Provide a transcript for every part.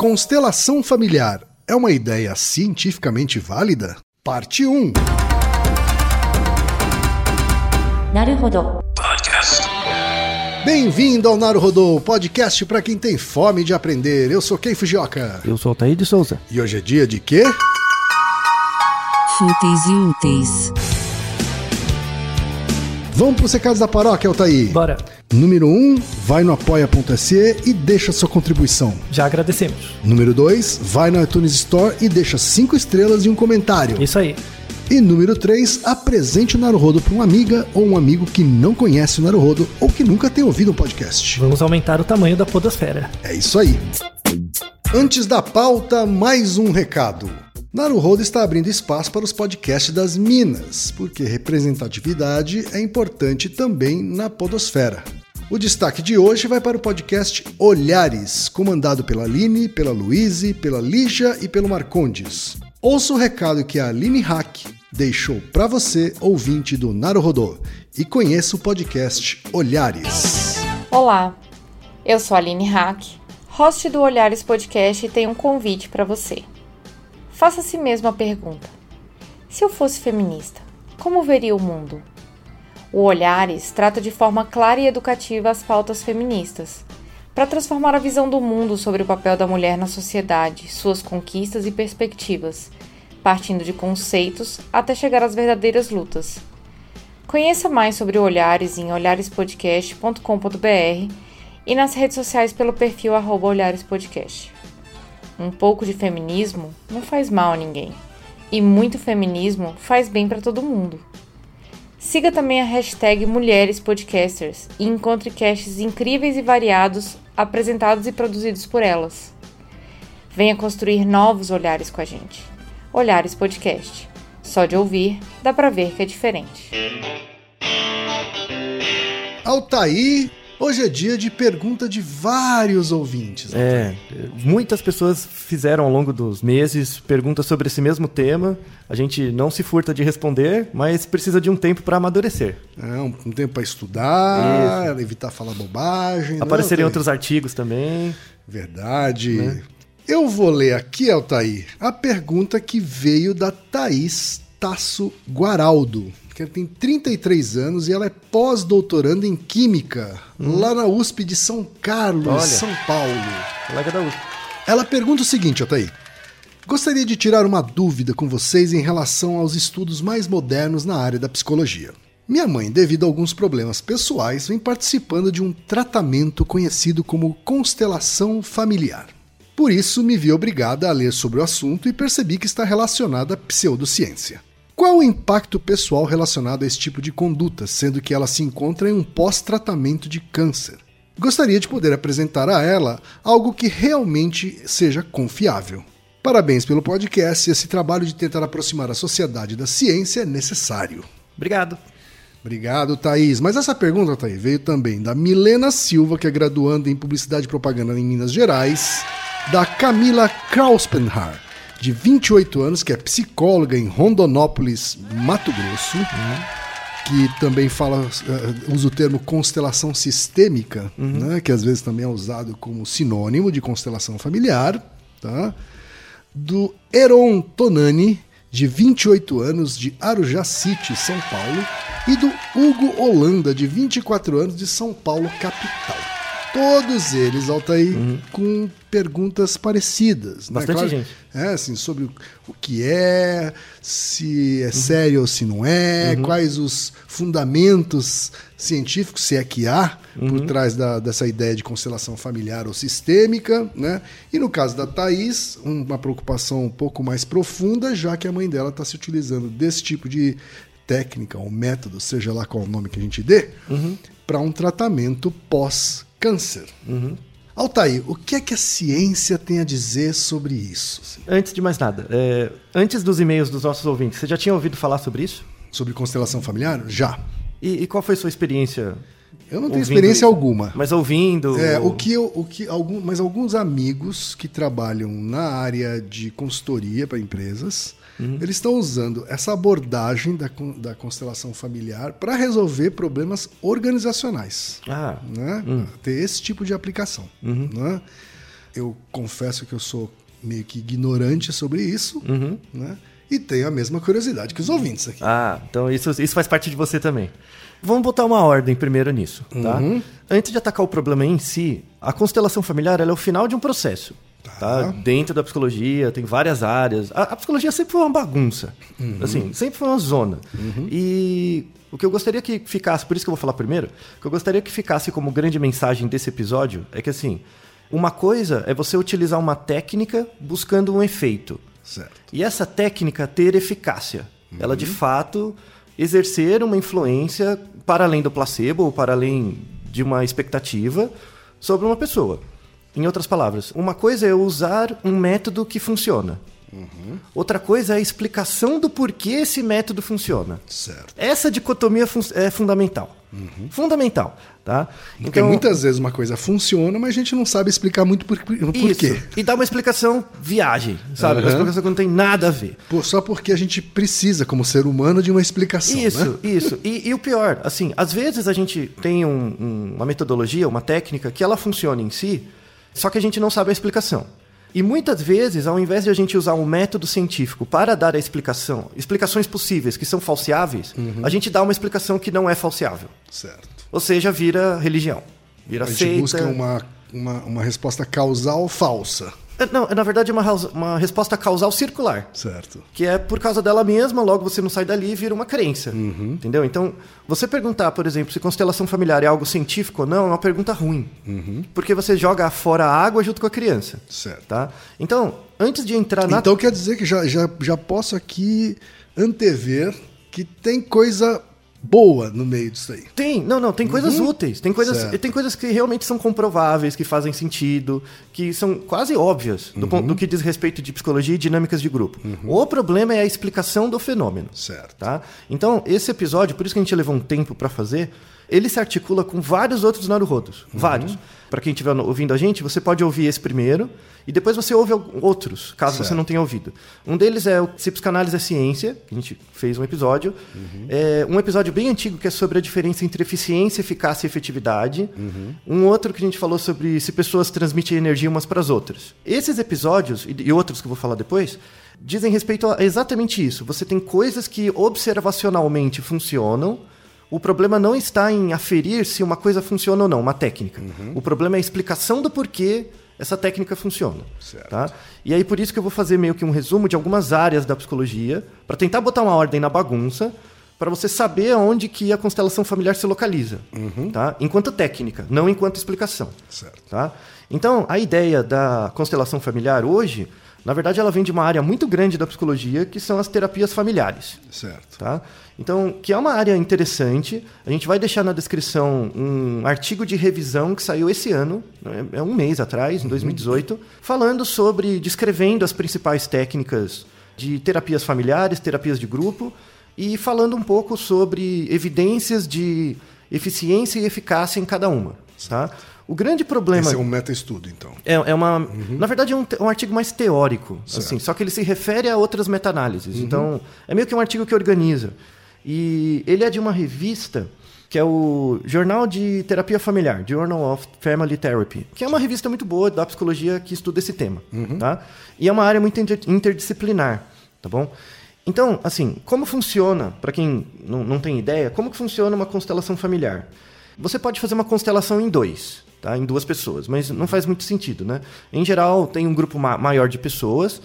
Constelação familiar é uma ideia cientificamente válida? Parte 1. Naruhodo. Podcast. Bem-vindo ao Naruhodo, podcast para quem tem fome de aprender. Eu sou Kei Fujioka. Eu sou Altair de Souza. E hoje é dia de quê? Fúteis e úteis. Vamos para os recados da paróquia, Altair. Bora. Número 1, um, vai no apoia.se e deixa sua contribuição. Já agradecemos. Número 2, vai na iTunes Store e deixa 5 estrelas e um comentário. Isso aí. E número 3, apresente o Naruhodo para uma amiga ou um amigo que não conhece o Naruhodo ou que nunca tem ouvido um podcast. Vamos aumentar o tamanho da podosfera. É isso aí. Antes da pauta, mais um recado. Naruhodo está abrindo espaço para os podcasts das Minas, porque representatividade é importante também na podosfera. O destaque de hoje vai para o podcast Olhares, comandado pela Aline, pela Luíse, pela Lígia e pelo Marcondes. Ouça o recado que a Aline Hack deixou para você, ouvinte do Naruhodô, e conheça o podcast Olhares. Olá, eu sou a Aline Hack, host do Olhares Podcast e tenho um convite para você. Faça a si mesmo a pergunta: se eu fosse feminista, como veria o mundo? O Olhares trata de forma clara e educativa as pautas feministas, para transformar a visão do mundo sobre o papel da mulher na sociedade, suas conquistas e perspectivas, partindo de conceitos até chegar às verdadeiras lutas. Conheça mais sobre o Olhares em olharespodcast.com.br e nas redes sociais pelo perfil olharespodcast. Um pouco de feminismo não faz mal a ninguém, e muito feminismo faz bem para todo mundo. Siga também a hashtag Mulheres Podcasters e encontre casts incríveis e variados apresentados e produzidos por elas. Venha construir novos olhares com a gente. Olhares Podcast. Só de ouvir, dá pra ver que é diferente. Altair, hoje é dia de pergunta de vários ouvintes. É, muitas pessoas fizeram ao longo dos meses perguntas sobre esse mesmo tema. A gente não se furta de responder, mas precisa de um tempo para amadurecer. É, um, um tempo para estudar, evitar falar bobagem. né, Aparecerem outros artigos também. Verdade. Né? Eu vou ler aqui, Altair, a pergunta que veio da Thaís Tasso Guaraldo, que tem 33 anos e ela é pós-doutoranda em Química, lá na USP de São Carlos, Olha. São Paulo. Colega da USP. Ela pergunta o seguinte, Altair. Gostaria de tirar uma dúvida com vocês em relação aos estudos mais modernos na área da psicologia. Minha mãe, devido a alguns problemas pessoais, vem participando de um tratamento conhecido como constelação familiar. Por isso, me vi obrigada a ler sobre o assunto e percebi que está relacionada à pseudociência. Qual o impacto pessoal relacionado a esse tipo de conduta, sendo que ela se encontra em um pós-tratamento de câncer? Gostaria de poder apresentar a ela algo que realmente seja confiável. Parabéns pelo podcast. Esse trabalho de tentar aproximar a sociedade da ciência é necessário. Obrigado. Obrigado, Thaís. Mas essa pergunta, Thaís, veio também da Milena Silva, que é graduanda em Publicidade e Propaganda em Minas Gerais, da Camila Krauspenhar, de 28 anos, que é psicóloga em Rondonópolis, Mato Grosso, que também fala, eh, usa o termo constelação sistêmica, né, que às vezes também é usado como sinônimo de constelação familiar, tá? do Heron Tonani, de 28 anos, de Arujá City, São Paulo, e do Hugo Holanda, de 24 anos, de São Paulo, capital. Todos eles, Altair, com perguntas parecidas. né? Bastante Claro, gente. É, assim, sobre o, o que é, se é sério ou se não é, quais os fundamentos científicos, se é que há, por trás da- dessa ideia de constelação familiar ou sistêmica, né? E no caso da Thaís, uma preocupação um pouco mais profunda, já que a mãe dela está se utilizando desse tipo de técnica ou método, seja lá qual o nome que a gente dê, para um tratamento pós-câncer. Altair, o que é que a ciência tem a dizer sobre isso? assim? Antes de mais nada, é, antes dos e-mails dos nossos ouvintes, você já tinha ouvido falar sobre isso? Sobre constelação familiar? Já. E, e qual foi sua experiência? Eu não tenho experiência alguma. Mas ouvindo. É, o que eu, o que algum, mas alguns amigos que trabalham na área de consultoria para empresas, Uhum. eles estão usando essa abordagem da, da constelação familiar para resolver problemas organizacionais. Ah, né? Ter esse tipo de aplicação. Uhum. né? Eu confesso que eu sou meio que ignorante sobre isso, né? E tenho a mesma curiosidade que os ouvintes aqui. Ah, então isso, isso faz parte de você também. Vamos botar uma ordem primeiro nisso, tá? Antes de atacar o problema em si, a constelação familiar é o final de um processo. Tá. Dentro da psicologia, tem várias áreas. A, a psicologia sempre foi uma bagunça. Assim, sempre foi uma zona. E o que eu gostaria que ficasse, por isso que eu vou falar primeiro, o que eu gostaria que ficasse como grande mensagem desse episódio é que assim, uma coisa é você utilizar uma técnica buscando um efeito. Certo. E essa técnica ter eficácia. Ela, de fato, exercer uma influência para além do placebo ou para além de uma expectativa sobre uma pessoa. Em outras palavras, uma coisa é usar um método que funciona. Outra coisa é a explicação do porquê esse método funciona. Certo. Essa dicotomia fun- é fundamental. Fundamental, tá? Porque muitas vezes uma coisa funciona, mas a gente não sabe explicar muito por, por quê. E dá uma explicação viagem, sabe? Uma Aham. explicação que não tem nada a ver. Pô, só porque a gente precisa, como ser humano, de uma explicação. Isso, né? isso. E, e o pior, assim, às vezes a gente tem um- um- uma metodologia, uma técnica que ela funciona em si, só que a gente não sabe a explicação. E muitas vezes, ao invés de a gente usar um método científico para dar a explicação, explicações possíveis que são falseáveis, Uhum. a gente dá uma explicação que não é falseável. Certo. Ou seja, vira religião. Vira A gente seita. busca uma, uma, uma resposta causal falsa. É, Não, é, na verdade é uma, uma resposta causal circular. Certo. que é por causa dela mesma, logo você não sai dali e vira uma crença. Uhum. Entendeu? Então, você perguntar, por exemplo, se constelação familiar é algo científico ou não, é uma pergunta ruim. Porque você joga fora a água junto com a criança. Uhum. Certo. Tá? Então, antes de entrar na. Então quer dizer que já, já, já posso aqui antever que tem coisa boa no meio disso aí. Tem, não, não, tem coisas úteis, tem coisas, Certo. tem coisas que realmente são comprováveis, que fazem sentido, que são quase óbvias do, ponto, do que diz respeito de psicologia e dinâmicas de grupo. O problema é a explicação do fenômeno. Certo. Tá? Então, esse episódio, por isso que a gente levou um tempo para fazer, ele se articula com vários outros Naruhodos. Vários. Para quem estiver ouvindo a gente, você pode ouvir esse primeiro e depois você ouve outros, caso você Certo. não tenha ouvido. Um deles é o Se Psicanálise é Ciência, que a gente fez um episódio. É um episódio bem antigo que é sobre a diferença entre eficiência, eficácia e efetividade. Um outro que a gente falou sobre se pessoas transmitem energia umas para as outras. Esses episódios, e e outros que eu vou falar depois, dizem respeito a exatamente isso. Você tem coisas que observacionalmente funcionam. O problema não está em aferir se uma coisa funciona ou não, uma técnica. O problema é a explicação do porquê essa técnica funciona. Certo. Tá? E aí por isso que eu vou fazer meio que um resumo de algumas áreas da psicologia, para tentar botar uma ordem na bagunça, para você saber aonde que a constelação familiar se localiza, tá? Enquanto técnica, não enquanto explicação. Certo. Tá? Então, a ideia da constelação familiar hoje, na verdade, ela vem de uma área muito grande da psicologia, que são as terapias familiares. Certo. Tá? Então, que é uma área interessante. A gente vai deixar na descrição um artigo de revisão que saiu esse ano, né, é um mês atrás, em 2018, falando sobre, descrevendo as principais técnicas de terapias familiares, terapias de grupo, e falando um pouco sobre evidências de eficiência e eficácia em cada uma. Tá? O grande problema. Esse é um meta-estudo, então. É, é uma, na verdade, é um, um artigo mais teórico, assim, só que ele se refere a outras meta-análises. Então, é meio que um artigo que organiza. E ele é de uma revista que é o Jornal de Terapia Familiar, Journal of Family Therapy, que é uma revista muito boa da psicologia que estuda esse tema, tá? E é uma área muito inter- interdisciplinar, tá bom? Então, assim, como funciona, para quem não, não tem ideia, como que funciona uma constelação familiar? Você pode fazer uma constelação em dois, tá? em duas pessoas, mas não faz muito sentido, né? Em geral, tem um grupo ma- maior de pessoas,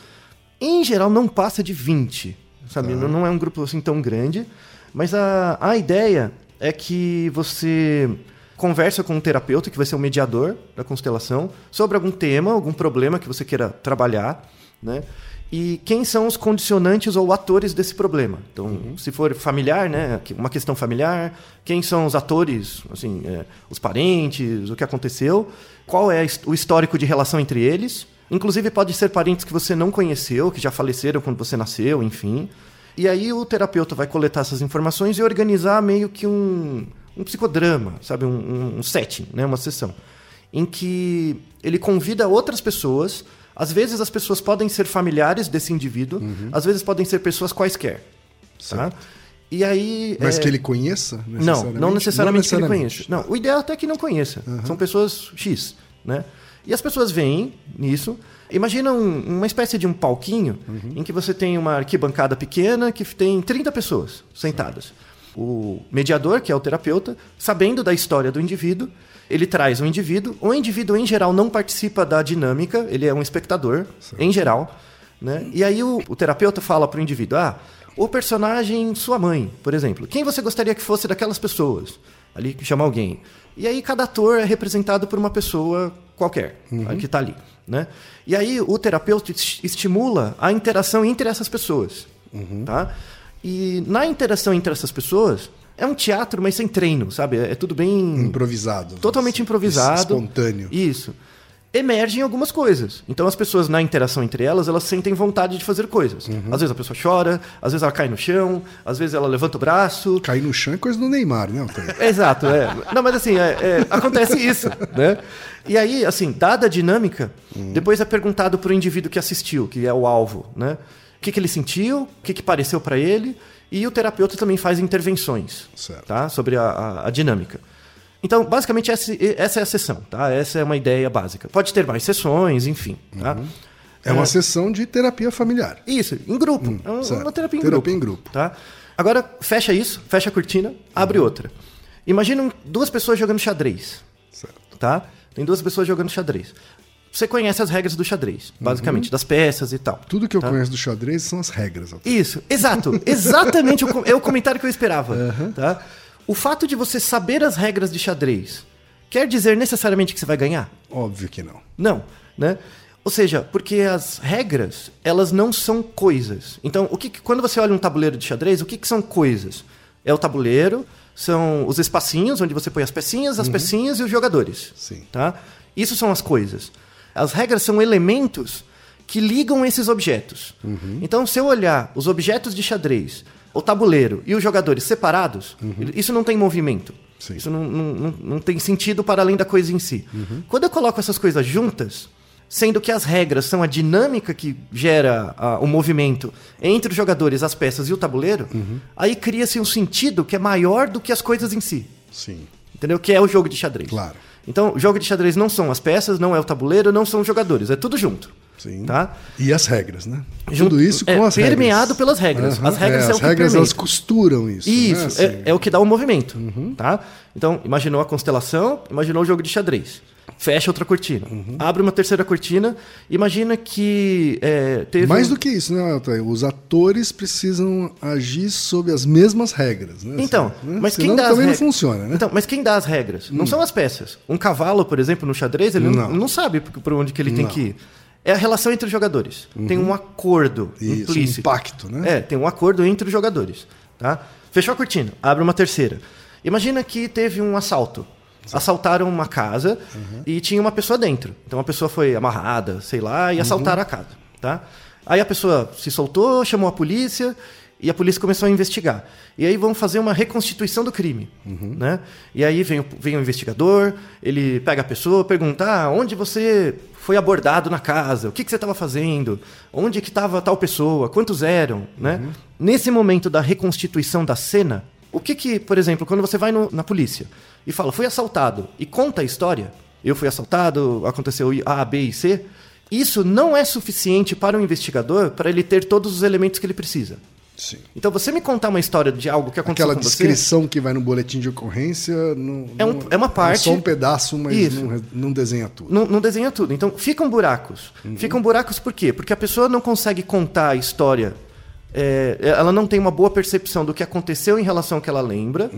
em geral não passa de 20, sabe? Não, não é um grupo assim tão grande, mas a, a ideia é que você conversa com um terapeuta, que vai ser o mediador da constelação, sobre algum tema, algum problema que você queira trabalhar, né? E quem são os condicionantes ou atores desse problema? Então, se for familiar, né, uma questão familiar, quem são os atores, assim, é, os parentes, o que aconteceu, qual é o histórico de relação entre eles? Inclusive pode ser parentes que você não conheceu, que já faleceram quando você nasceu, enfim. E aí o terapeuta vai coletar essas informações e organizar meio que um, um psicodrama, sabe, um, um- setting, né, uma sessão, em que ele convida outras pessoas. Às vezes as pessoas podem ser familiares desse indivíduo, às vezes podem ser pessoas quaisquer. Tá? E aí. Mas é, que ele conheça? Não, não necessariamente, que ele necessariamente. conheça. Não, o ideal até é que não conheça. São pessoas X, né? E as pessoas veem nisso. Imagina um- uma espécie de um palquinho em que você tem uma arquibancada pequena que tem 30 pessoas sentadas. O mediador, que é o terapeuta, sabendo da história do indivíduo, ele traz um indivíduo. O indivíduo, em geral, não participa da dinâmica, ele é um espectador, em geral. Né? E aí o, o terapeuta fala para o indivíduo: ah, o personagem sua mãe, por exemplo. Quem você gostaria que fosse daquelas pessoas? Ali que chama alguém. E aí cada ator é representado por uma pessoa qualquer a que está ali. Né? E aí o terapeuta es- estimula a interação entre essas pessoas. Tá? E na interação entre essas pessoas, é um teatro, mas sem treino, sabe? É, tudo bem. Improvisado. Totalmente improvisado. Espontâneo. Isso. Emergem algumas coisas. Então as pessoas, na interação entre elas, elas sentem vontade de fazer coisas. Uhum. Às vezes a pessoa chora, às vezes ela cai no chão, às vezes ela levanta o braço. Cair no chão é coisa do Neymar, né? Exato, é. Não, mas assim, é- é, acontece isso, né? E aí, assim, dada a dinâmica, depois é perguntado para o indivíduo que assistiu, que é o alvo, né? O que, que ele sentiu, o que, que pareceu para ele, e o terapeuta também faz intervenções, Certo. tá? Sobre a, a- a dinâmica. Então, basicamente, essa, essa é a sessão, tá? Essa é uma ideia básica. Pode ter mais sessões, enfim, tá? É uma sessão de terapia familiar. Isso, em grupo. é uma, certo. terapia em Terapia grupo. em grupo. Tá? Agora, fecha isso, fecha a cortina, abre outra. Imagina duas pessoas jogando xadrez. Certo. Tá? Tem duas pessoas jogando xadrez. Você conhece as regras do xadrez, Uhum. basicamente, das peças e tal. Tudo que eu tá? conheço do xadrez são as regras. Altair. Isso, exato. Exatamente o, é o comentário que eu esperava. Tá? O fato de você saber as regras de xadrez quer dizer necessariamente que você vai ganhar? Óbvio que não. Não, né? Ou seja, porque as regras, elas não são coisas. Então, o que, quando você olha um tabuleiro de xadrez, o que, que são coisas? É o tabuleiro, são os espacinhos onde você põe as pecinhas, as pecinhas e os jogadores. Sim. Tá? Isso são as coisas. As regras são elementos que ligam esses objetos. Então, se eu olhar os objetos de xadrez, o tabuleiro e os jogadores separados, isso não tem movimento. Sim. Isso não, não, não, tem sentido para além da coisa em si. Quando eu coloco essas coisas juntas, sendo que as regras são a dinâmica que gera ah, o movimento entre os jogadores, as peças e o tabuleiro, aí cria-se um sentido que é maior do que as coisas em si. Sim. Entendeu? Que é o jogo de xadrez. Claro. Então, o jogo de xadrez não são as peças, não é o tabuleiro, não são os jogadores, é tudo junto. Sim. Tá? E as regras, né? Junto- Tudo isso com é, as regras. permeado pelas regras. As regras é as o que regras elas costuram isso. Isso, né? Assim, é, é o que dá o movimento. Tá? Então, imaginou a constelação, imaginou o jogo de xadrez. Fecha outra cortina. Abre uma terceira cortina. Imagina que é, teve. Mais um- do que isso, né, Altair? Os atores precisam agir sob as mesmas regras, né? Então, Assim, né? mas quem Senão dá as também não funciona, né? Hum. Então, mas quem dá as regras? Não são as peças. Um cavalo, por exemplo, no xadrez, ele não, Não. sabe por onde que ele tem Não. Uhum. que ir. É a relação entre os jogadores. Tem um acordo Isso, implícito. um pacto, né? É, tem um acordo entre os jogadores. Tá? Fechou a cortina, abre uma terceira. Imagina que teve um assalto. Assaltaram uma casa Uhum. e tinha uma pessoa dentro. Então a pessoa foi amarrada, sei lá, Uhum. e assaltaram a casa. Tá? Aí a pessoa se soltou, chamou a polícia e a polícia começou a investigar. E aí vão fazer uma reconstituição do crime. Uhum. Né? E aí vem o, vem o investigador, ele pega a pessoa, pergunta ah, onde você foi abordado na casa, o que, que você estava fazendo, onde que estava tal pessoa, quantos eram. Né? Uhum. Nesse momento da reconstituição da cena, o que que, por exemplo, quando você vai no- na polícia e fala, fui assaltado, e conta a história, eu fui assaltado, aconteceu A, B e C, isso não é suficiente para o investigador para ele ter todos os elementos que ele precisa. Sim. Então, você me contar uma história de algo que aconteceu Aquela com você... descrição que vai no boletim de ocorrência não, É um- é uma parte- só um pedaço, mas não, não desenha tudo. Não, não desenha tudo. Então, ficam buracos. Ficam buracos por quê? Porque a pessoa não consegue contar a história. É, ela não tem uma boa percepção do que aconteceu em relação ao que ela lembra.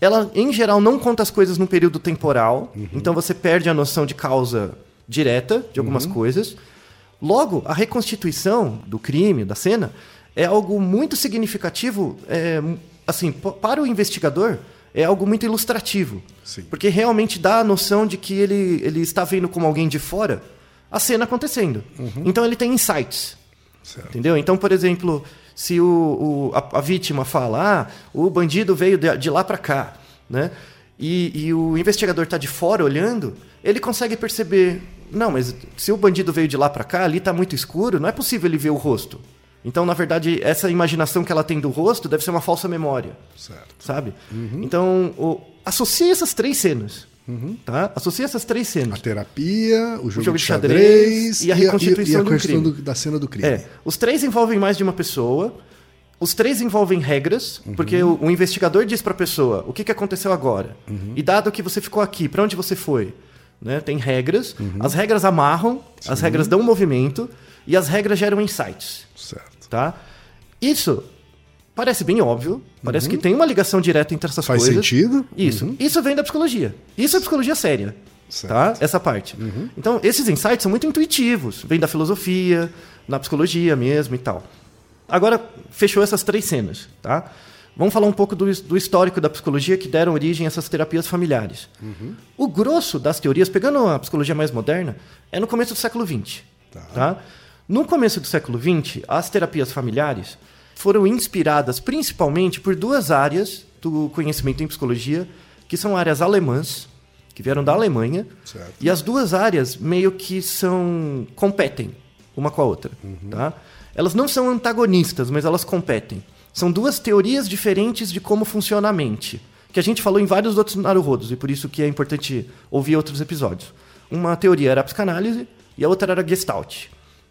Ela, em geral, não conta as coisas num período temporal. Então, você perde a noção de causa direta de algumas coisas. Logo, a reconstituição do crime, da cena, é algo muito significativo, é, assim, para o investigador, é algo muito ilustrativo. Sim. Porque realmente dá a noção de que ele, ele está vendo como alguém de fora a cena acontecendo. Então ele tem insights. Certo. Entendeu? Então, por exemplo, se o, o- a, a vítima fala, ah, o bandido veio de, de lá para cá, né? E, e o investigador está de fora olhando, ele consegue perceber, não, mas se o bandido veio de lá para cá, ali está muito escuro, não é possível ele ver o rosto. Então, na verdade, essa imaginação que ela tem do rosto deve ser uma falsa memória Certo. sabe? Então, o, associa essas três cenas. Tá? Associa essas três cenas. A terapia, o jogo, jogo de xadrez, xadrez e a reconstituição e a do questão crime. do- da cena do crime. É, os três envolvem mais de uma pessoa. Os três envolvem regras, Uhum. porque o, o investigador diz para a pessoa o que, que aconteceu agora. Uhum. E dado que você ficou aqui, para onde você foi? Né? Tem regras. Uhum. As regras amarram, as regras dão movimento e as regras geram insights. Certo. Tá? Isso parece bem óbvio, parece que tem uma ligação direta entre essas Uhum. Faz coisas. sentido. Isso. Isso vem da psicologia. Isso é psicologia séria. Certo. Uhum. Tá? Essa parte. Então, esses insights são muito intuitivos. Vem da filosofia, na psicologia mesmo e tal. Agora, fechou essas três cenas, tá? Vamos falar um pouco do, do histórico da psicologia que deram origem a essas terapias familiares. O grosso das teorias, pegando a psicologia mais moderna, é no começo do século XX. Tá. Tá? No começo do século XX, as terapias familiares foram inspiradas principalmente por duas áreas do conhecimento em psicologia, que são áreas alemãs, que vieram da Alemanha, Certo. e as duas áreas meio que são competem uma com a outra, tá? Elas não são antagonistas, mas elas competem. São duas teorias diferentes de como funciona a mente, que a gente falou em vários outros naruhodos, e por isso que é importante ouvir outros episódios. Uma teoria era a psicanálise e a outra era a Gestalt.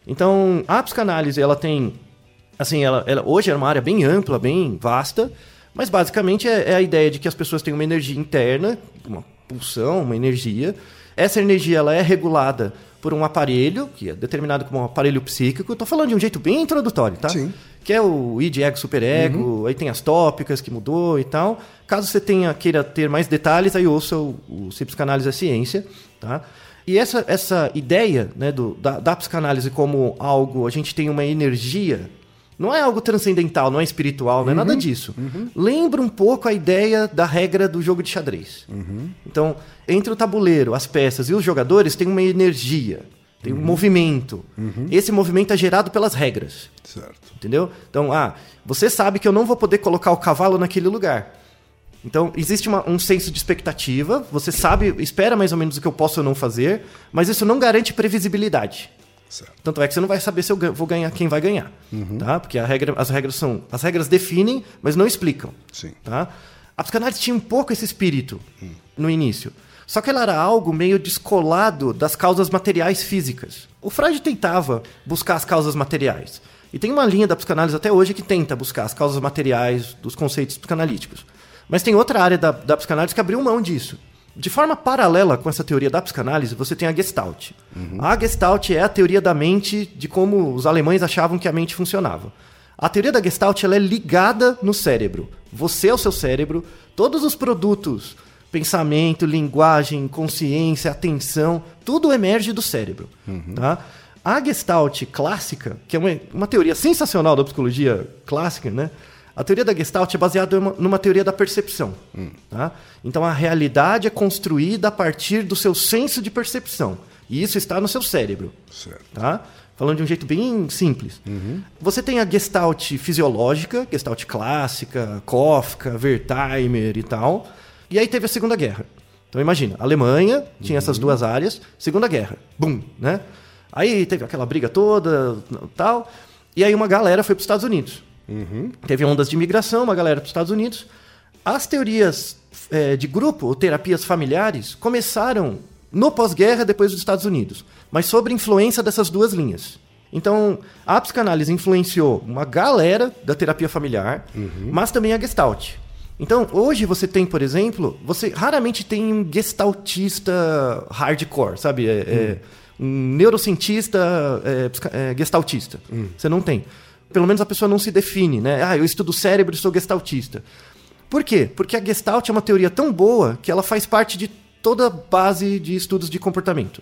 Então, a psicanálise, ela tem assim, ela, ela- hoje é uma área bem ampla, bem vasta, mas basicamente é, é a ideia de que as pessoas têm uma energia interna, uma pulsão, uma energia. Essa energia ela é regulada por um aparelho, que é determinado como um aparelho psíquico. Estou falando de um jeito bem introdutório, tá? Sim. Que é o id, ego, superego, aí tem as tópicas que mudou e tal. Caso você tenha, queira ter mais detalhes, aí ouça o, o Se Psicanálise é Ciência, tá? E essa, essa ideia né, do, da, da psicanálise como algo, a gente tem uma energia, não é algo transcendental, não é espiritual, não é nada disso. Lembra um pouco a ideia da regra do jogo de xadrez. Então, entre o tabuleiro, as peças e os jogadores tem uma energia, tem um movimento. Esse movimento é gerado pelas regras. Certo. Entendeu? Então, ah, você sabe que eu não vou poder colocar o cavalo naquele lugar. Então, existe uma- um senso de expectativa, você sabe, espera mais ou menos o que eu posso ou não fazer, mas isso não garante previsibilidade. Certo. Tanto é que você não vai saber se eu vou ganhar, quem vai ganhar. Tá? Porque regra, as regras são. As regras definem, mas não explicam. Sim. Tá? A psicanálise tinha um pouco esse espírito no início. Só que ela era algo meio descolado das causas materiais físicas. O Freud tentava buscar as causas materiais. E tem uma linha da psicanálise até hoje que tenta buscar as causas materiais dos conceitos psicanalíticos. Mas tem outra área da, da psicanálise que abriu mão disso. De forma paralela com essa teoria da psicanálise, você tem a Gestalt. A Gestalt é a teoria da mente de como os alemães achavam que a mente funcionava. A teoria da Gestalt ela é ligada no cérebro. Você é o seu cérebro, todos os produtos, pensamento, linguagem, consciência, atenção, tudo emerge do cérebro. Tá? A Gestalt clássica, que é uma, uma teoria sensacional da psicologia clássica, né? A teoria da Gestalt é baseada numa, teoria da percepção. Tá? Então a realidade é construída a partir do seu senso de percepção. E isso está no seu cérebro. Certo. Tá? Falando de um jeito bem simples. Você tem a Gestalt fisiológica, Gestalt clássica, Kafka, Wertheimer e tal. E aí teve a Segunda Guerra. Então imagina, a Alemanha tinha essas duas áreas, Segunda Guerra, bum, né? Aí teve aquela briga toda, tal. E aí uma galera foi para os Estados Unidos. Teve ondas de imigração, uma galera para os Estados Unidos. As teorias eh, de grupo, ou terapias familiares, começaram no pós-guerra, depois dos Estados Unidos, mas sob influência dessas duas linhas. Então, a psicanálise influenciou uma galera da terapia familiar, mas também a Gestalt. Então, hoje você tem, por exemplo, você raramente tem um gestaltista hardcore, sabe? É, é um neurocientista é, é, gestaltista. Você não tem. Pelo menos a pessoa não se define, né? Ah, eu estudo cérebro e sou gestaltista. Por quê? Porque a Gestalt é uma teoria tão boa que ela faz parte de toda a base de estudos de comportamento.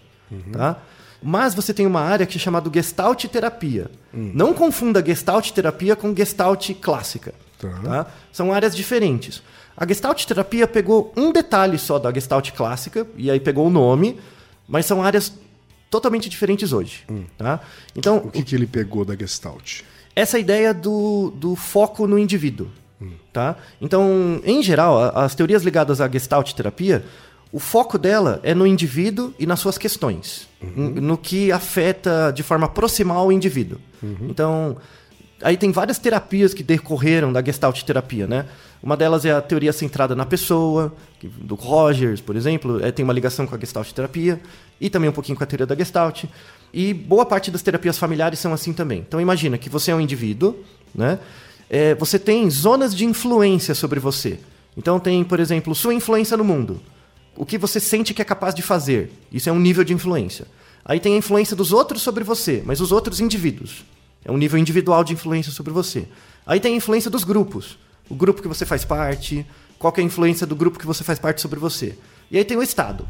Tá? Mas você tem uma área que é chamada Gestalt terapia. Não confunda Gestalt terapia com Gestalt clássica. Tá. tá? São áreas diferentes. A Gestalt terapia pegou um detalhe só da Gestalt clássica, e aí pegou o nome, mas são áreas totalmente diferentes hoje. Tá? Então, O que, que ele pegou da Gestalt? Essa ideia do, do foco no indivíduo. Tá? Então, em geral, as teorias ligadas à Gestalt terapia, o foco dela é no indivíduo e nas suas questões, n- no que afeta de forma proximal o indivíduo. Então, Aí tem várias terapias que decorreram da Gestalt terapia, né? Uma delas é a teoria centrada na pessoa, do Rogers, por exemplo, é, tem uma ligação com a Gestalt terapia e também um pouquinho com a teoria da Gestalt. E boa parte das terapias familiares são assim também. Então imagina que você é um indivíduo, né? É, você tem zonas de influência sobre você. Então tem, por exemplo, sua influência no mundo. O que você sente que é capaz de fazer. Isso é um nível de influência. Aí tem a influência dos outros sobre você, mas os outros indivíduos. É um nível individual de influência sobre você. Aí tem a influência dos grupos. O grupo que você faz parte, qual é a influência do grupo que você faz parte sobre você. E aí tem o Estado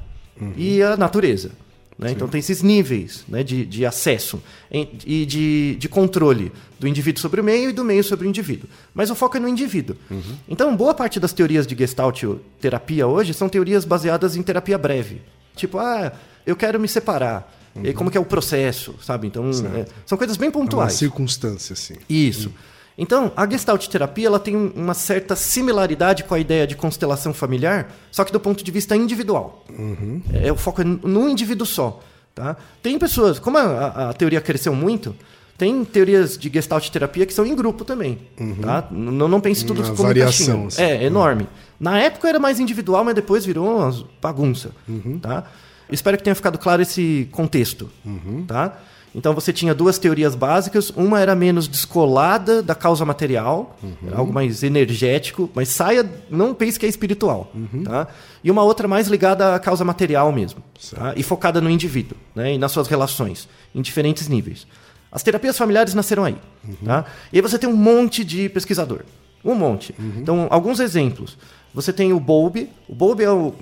e a natureza. Né? Então tem esses níveis né, de, de acesso e de, de controle do indivíduo sobre o meio e do meio sobre o indivíduo. Mas o foco é no indivíduo. Então, boa parte das teorias de Gestalt terapia hoje são teorias baseadas em terapia breve. Tipo, ah, eu quero me separar. E aí, como que é o processo, sabe? Então, é, são coisas bem É uma pontuais. circunstância, assim. Isso. Então, a Gestalt terapia ela tem um- uma certa similaridade com a ideia de constelação familiar, só que do ponto de vista individual. É, o foco é num indivíduo só. Tá? Tem pessoas, como a, a- teoria cresceu muito, tem teorias de Gestalt terapia que são em grupo também. Tá? Não, não pense tudo Uma como variação, assim. É, enorme. Na época era mais individual, mas depois virou uma bagunça. Tá? Espero que tenha ficado claro esse contexto. Tá? Então você tinha duas teorias básicas. Uma era menos descolada da causa material, era algo mais energético, mas saia, não pense que é espiritual. Tá? E uma outra mais ligada à causa material mesmo. Tá? E focada no indivíduo né? e nas suas relações, em diferentes níveis. As terapias familiares nasceram aí. Tá? E aí você tem um monte de pesquisador. Um monte. Então, alguns exemplos. Você tem o Bowlby. O Bowlby é o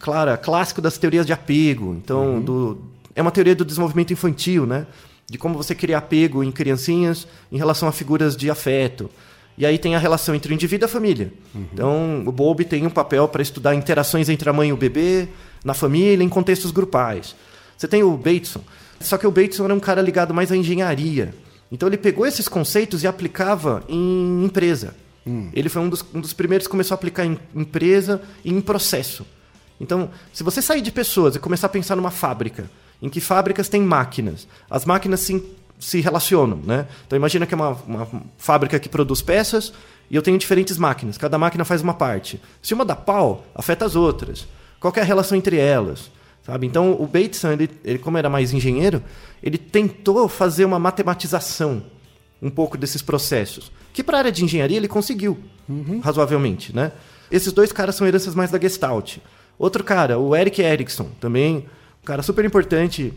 claro, clássico das teorias de apego. Então, do, é uma teoria do desenvolvimento infantil, né? De como você cria apego em criancinhas em relação a figuras de afeto. E aí tem a relação entre o indivíduo e a família. Então, o Bowlby tem um papel para estudar interações entre a mãe e o bebê, na família, em contextos grupais. Você tem o Bateson. Só que o Bateson era um cara ligado mais à engenharia. Então, ele pegou esses conceitos e aplicava em empresa. Ele foi um dos, um dos primeiros que começou a aplicar em empresa e em processo. Então, se você sair de pessoas e começar a pensar numa fábrica, em que fábricas têm máquinas, as máquinas se, se relacionam, né? Então, imagina que é uma, uma fábrica que produz peças e eu tenho diferentes máquinas, cada máquina faz uma parte. Se uma dá pau, afeta as outras. Qual é a relação entre elas? Sabe? Então, o Bateson, ele, ele, como era mais engenheiro, ele tentou fazer uma matematização um pouco desses processos. Que para a área de engenharia ele conseguiu, razoavelmente, né? Esses dois caras são heranças mais da Gestalt. Outro cara, o Eric Erickson, também cara super importante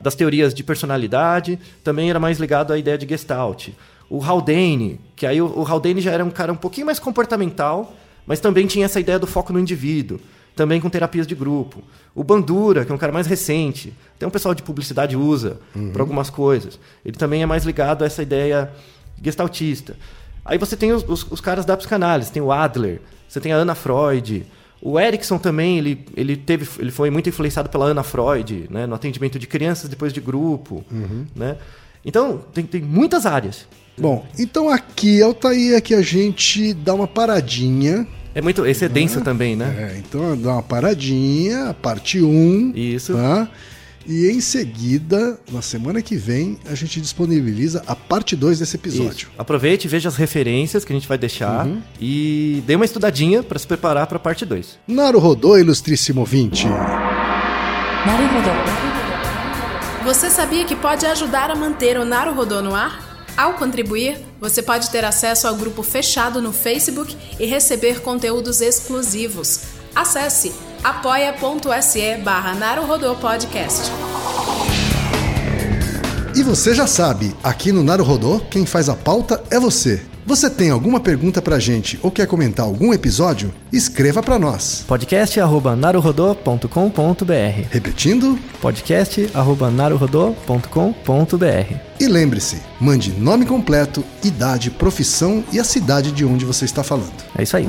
das teorias de personalidade, também era mais ligado à ideia de Gestalt. O Haldane, que aí o, o Haldane já era um cara um pouquinho mais comportamental, mas também tinha essa ideia do foco no indivíduo, também com terapias de grupo. O Bandura, que é um cara mais recente, até um pessoal de publicidade usa para algumas coisas. Ele também é mais ligado a essa ideia gestaltista. Aí você tem os, os, os caras da psicanálise, tem o Adler, você tem a Ana Freud. O Erickson também, ele, ele, teve, ele foi muito influenciado pela Ana Freud, né, no atendimento de crianças depois de grupo. Né? Então, tem, tem muitas áreas. Bom, então aqui, Altair, que a gente dá uma paradinha. É muito, esse é denso também, né? É, então dá uma paradinha, parte 1. Isso. Tá? E em seguida, na semana que vem, a gente disponibiliza a parte 2 desse episódio. Isso. Aproveite, veja as referências que a gente vai deixar uhum. e dê uma estudadinha para se preparar para a parte 2. Naruhodô, ilustríssimo ouvinte! Naruhodô. Você sabia que pode ajudar a manter o Naruhodô no ar? Ao contribuir, você pode ter acesso ao grupo fechado no Facebook e receber conteúdos exclusivos. Acesse apoia.se barra Podcast. E você já sabe, aqui no Naru Rodô, quem faz a pauta é você. Você tem alguma pergunta pra gente ou quer comentar algum episódio? Escreva pra nós. podcast@naruhodô.com.br. Repetindo, podcast@naruhodô.com.br. e lembre-se, mande nome completo, idade, profissão e a cidade de onde você está falando. É isso aí.